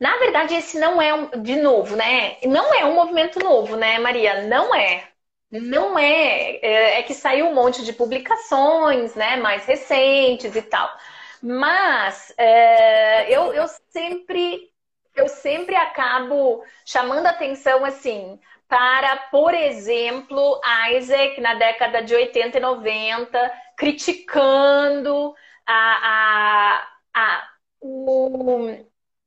Na verdade, esse não é, um, de novo, né? Não é um movimento novo, né, Maria? Não é. Não é. É, é que saiu um monte de publicações, né, mais recentes e tal. Mas é, eu, eu sempre eu sempre acabo chamando atenção assim para, por exemplo, Isaac na década de 80 e 90, criticando a, a, a, o,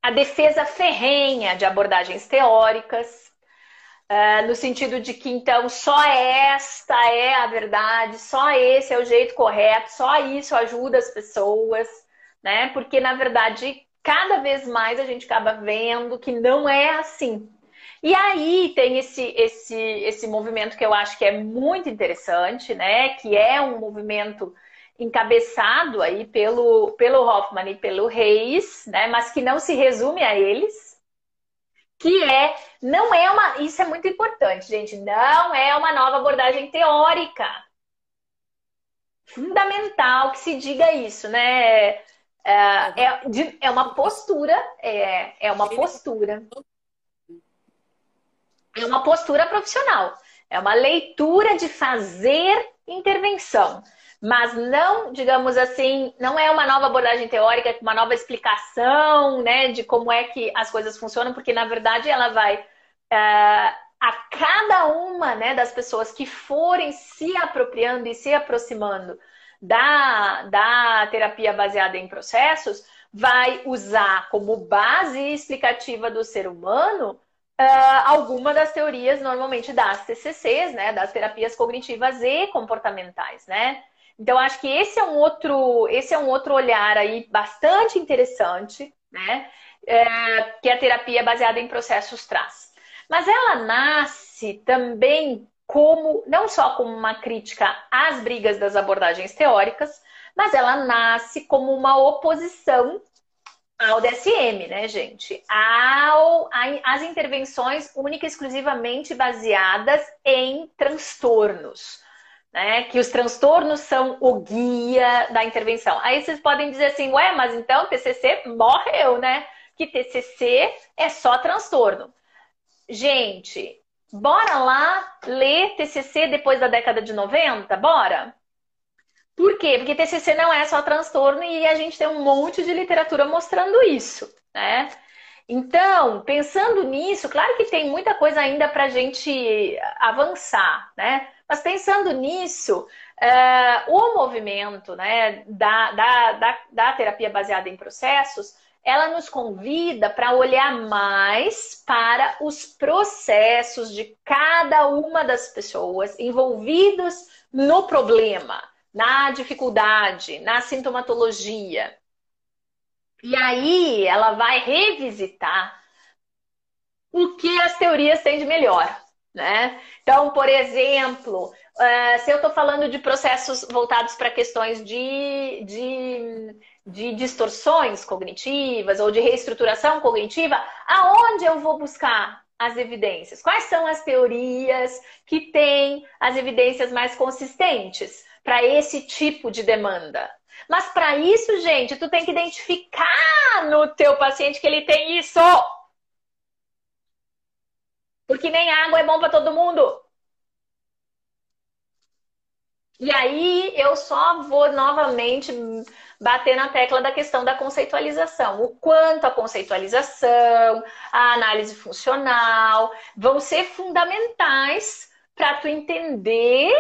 a defesa ferrenha de abordagens teóricas, uh, no sentido de que então só esta é a verdade, só esse é o jeito correto, só isso ajuda as pessoas, né? Porque na verdade cada vez mais a gente acaba vendo que não é assim. E aí tem esse, esse, esse movimento que eu acho que é muito interessante, né? Que é um movimento encabeçado aí pelo, pelo Hoffman e pelo Reis, né? Mas que não se resume a eles, que é não é uma isso é muito importante, gente, não é uma nova abordagem teórica. Fundamental que se diga isso, né? É, é, é uma postura, é, é uma postura. É uma postura profissional. É uma leitura de fazer intervenção. Mas não, digamos assim, não é uma nova abordagem teórica, uma nova explicação né, de como é que as coisas funcionam, porque na verdade ela vai é, a cada uma né, das pessoas que forem se apropriando e se aproximando da, da terapia baseada em processos vai usar como base explicativa do ser humano uh, alguma das teorias normalmente das TCCs, né, das terapias cognitivas e comportamentais, né? Então acho que esse é um outro, esse é um outro olhar aí bastante interessante, né? É, que a terapia baseada em processos traz. Mas ela nasce também como não só como uma crítica às brigas das abordagens teóricas, mas ela nasce como uma oposição ao DSM, né, gente? Ao, às intervenções única e exclusivamente baseadas em transtornos. Né, que os transtornos são o guia da intervenção. Aí vocês podem dizer assim, ué, mas então TCC morreu, né? Que TCC é só transtorno. Gente, Bora lá ler TCC depois da década de 90? Bora? Por quê? Porque TCC não é só transtorno e a gente tem um monte de literatura mostrando isso, né? Então, pensando nisso, claro que tem muita coisa ainda para a gente avançar, né? Mas pensando nisso, uh, o movimento né, da, da, da, da terapia baseada em processos ela nos convida para olhar mais para os processos de cada uma das pessoas envolvidas no problema, na dificuldade, na sintomatologia. E aí ela vai revisitar o que as teorias têm de melhor. Né? Então, por exemplo, uh, se eu estou falando de processos voltados para questões de, de de distorções cognitivas ou de reestruturação cognitiva, aonde eu vou buscar as evidências? Quais são as teorias que têm as evidências mais consistentes para esse tipo de demanda? Mas para isso, gente, tu tem que identificar no teu paciente que ele tem isso. Porque nem água é bom para todo mundo. E aí eu só vou novamente bater na tecla da questão da conceitualização. O quanto a conceitualização, a análise funcional vão ser fundamentais para tu entender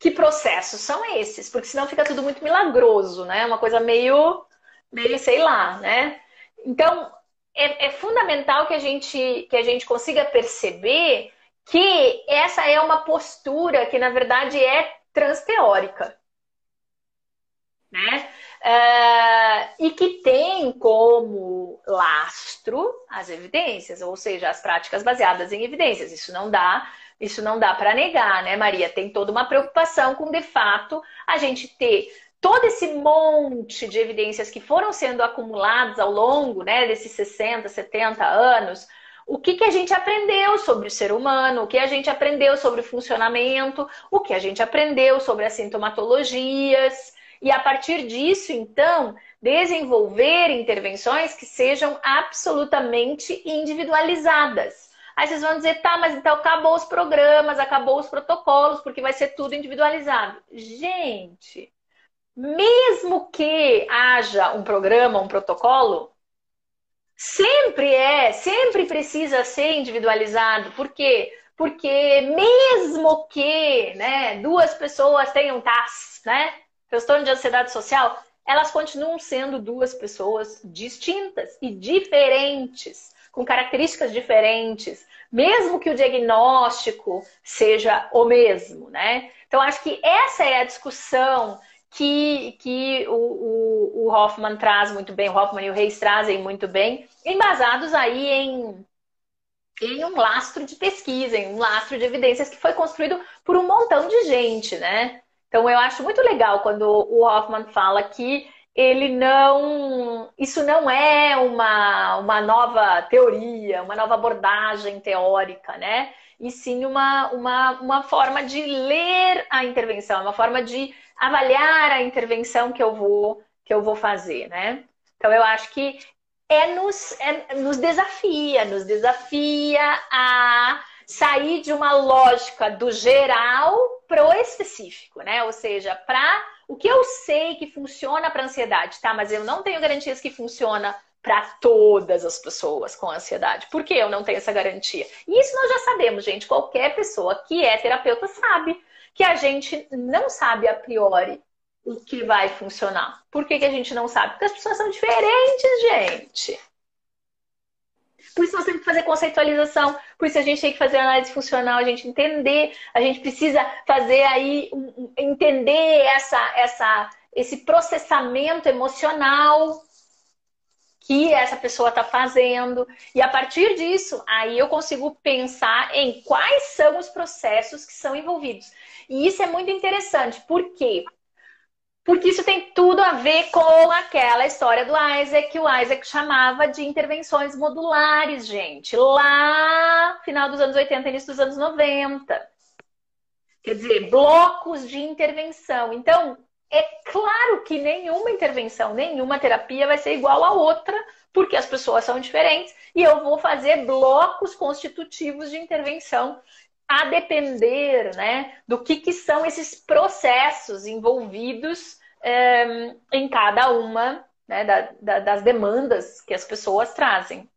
que processos são esses, porque senão fica tudo muito milagroso, né? Uma coisa meio, meio sei lá, né? Então é, é fundamental que a gente que a gente consiga perceber que essa é uma postura que na verdade é transteórica né? Uh, e que tem como lastro as evidências, ou seja, as práticas baseadas em evidências. Isso não dá, isso não dá para negar, né, Maria? Tem toda uma preocupação com, de fato, a gente ter todo esse monte de evidências que foram sendo acumuladas ao longo né, desses 60, 70 anos. O que, que a gente aprendeu sobre o ser humano, o que a gente aprendeu sobre o funcionamento, o que a gente aprendeu sobre as sintomatologias, E a partir disso, então, desenvolver intervenções que sejam absolutamente individualizadas. Aí vocês vão dizer, tá, mas então acabou os programas, acabou os protocolos, porque vai ser tudo individualizado. Gente, mesmo que haja um programa, um protocolo, sempre é, sempre precisa ser individualizado. Por quê? Porque mesmo que né, duas pessoas tenham TAS, né, transtorno de ansiedade social, elas continuam sendo duas pessoas distintas e diferentes, com características diferentes, mesmo que o diagnóstico seja o mesmo, né? Então, acho que essa é a discussão que, que o, o, o Hoffman traz muito bem, o Hoffman e o Reis trazem muito bem, embasados aí em, em um lastro de pesquisa, em um lastro de evidências que foi construído por um montão de gente, né? Então eu acho muito legal quando o Hoffman fala que ele não. Isso não é uma, uma nova teoria, uma nova abordagem teórica, né? E sim uma, uma, uma forma de ler a intervenção, uma forma de avaliar a intervenção que eu vou, que eu vou fazer, né? Então eu acho que é nos, é, nos desafia, nos desafia a sair de uma lógica do geral para o específico, né? Ou seja, para o que eu sei que funciona para ansiedade, tá? Mas eu não tenho garantias que funciona para todas as pessoas com ansiedade. Por que eu não tenho essa garantia? E isso nós já sabemos, gente. Qualquer pessoa que é terapeuta sabe que a gente não sabe a priori o que vai funcionar. Por que, que a gente não sabe? Porque as pessoas são diferentes, gente. Por isso nós temos que fazer conceitualização, por isso a gente tem que fazer análise funcional, a gente entender, a gente precisa fazer aí, entender essa, essa, esse processamento emocional que essa pessoa está fazendo. E a partir disso, aí eu consigo pensar em quais são os processos que são envolvidos. E isso é muito interessante, por quê? Porque isso tem tudo a ver com aquela história do Isaac, que o Isaac chamava de intervenções modulares, gente, lá final dos anos 80, início dos anos 90. Quer dizer, blocos de intervenção. Então, é claro que nenhuma intervenção, nenhuma terapia vai ser igual a outra, porque as pessoas são diferentes e eu vou fazer blocos constitutivos de intervenção a depender né, do que, que são esses processos envolvidos é, em cada uma né, da, da, das demandas que as pessoas trazem.